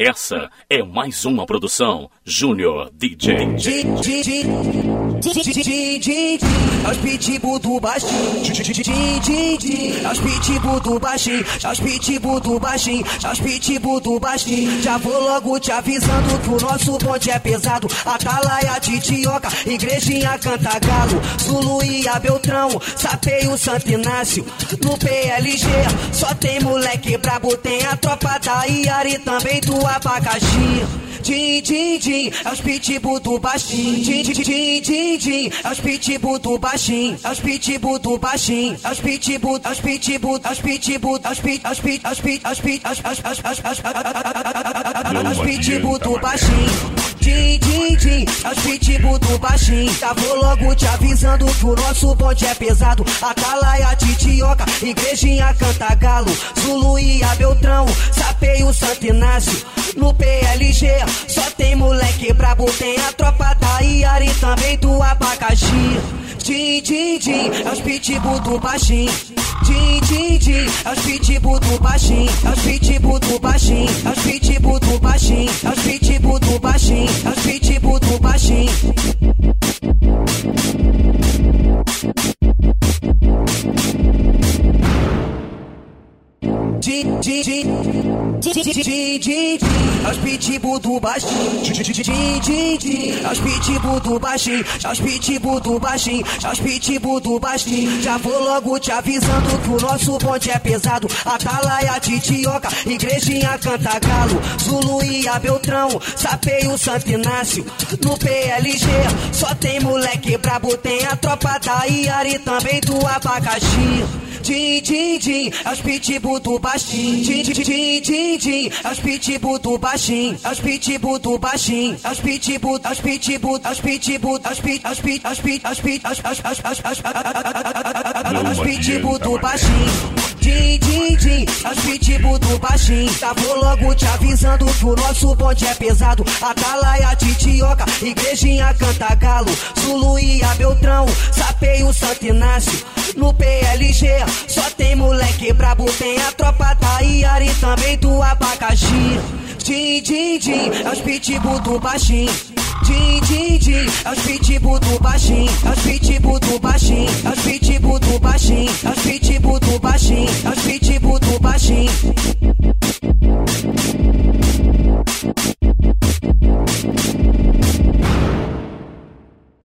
Essa é mais uma produção Júnior DJ. As pitbull do baixinho, as pitbull do baixinho, as pitbull do baixinho, as pitbull do baixinho. Já vou logo te avisando que o nosso bonde é pesado. Atalaia, Titioca, Igrejinha, Canta Galo, Zulu e a Beltrão, Sapeio, Santo Inácio. No PLG só tem moleque brabo, tem a tropa da Iari também do abacaxi. Din, din, din, é os pitbull do baixinho. Din, din, din, din, din, é os pitbull do baixinho. É os pitbull do baixinho. É os pitbull, é os pitbull, é os pitbull, é os pit, é os pit, é os pit, é os pit, é os pitbull do baixinho. Din, din, din, é os pitbull do baixinho. Já vou logo te avisando que o nosso bonde é pesado. Atalaia, Titioca, Igrejinha, Canta Galo, Zulu e a Beltrão, Inácio. No PLG só tem moleque brabo, tem a tropa da Iari também do abacaxi. Din, din, din, é os pitbull do baixinho. Din, din, din, é os pitbull do baixinho. É os pitbull do baixinho. É os pitbull do baixinho. É os pitbull do baixinho. É os pitbull do baixinho. Din, as pitbull do baixinho. Din, as pitbull do baixinho. As pitbull do baixinho. As pitbull do baixinho. Já vou logo te avisando que o nosso bonde é pesado. Atalaia, Titioca, Igrejinha, Canta Galo, Zulu e a Beltrão, Sapeio, Santo Inácio. No PLG só tem moleque brabo, tem a tropa da Iari também do abacaxi. Din, din, din, é os pitbull do baixinho. Din, din, din, din, din, é os pitbull do baixinho. É os pitbull do baixinho. É os pitbull, é os pitbull, é os pitbull, é os pit, é os pit, é os pit, é os pit, as as as as as as pitbull do baixinho. Din, din, din, é os pitbull do baixinho. Já vou logo te avisando que o nosso bonde é pesado. Atalaia, Titioca, Igrejinha, Canta Galo, Zulu e a Beltrão, Sapeio, Santo Inácio. No PLG só tem moleque brabo, tem a tropa da Iari também do abacaxi. Din, din, din, é os pitbull do baixinho. Din, din, din, é os pitbull do baixinho. É os pitbull do baixinho. É os pitbull do baixinho. É os pitbull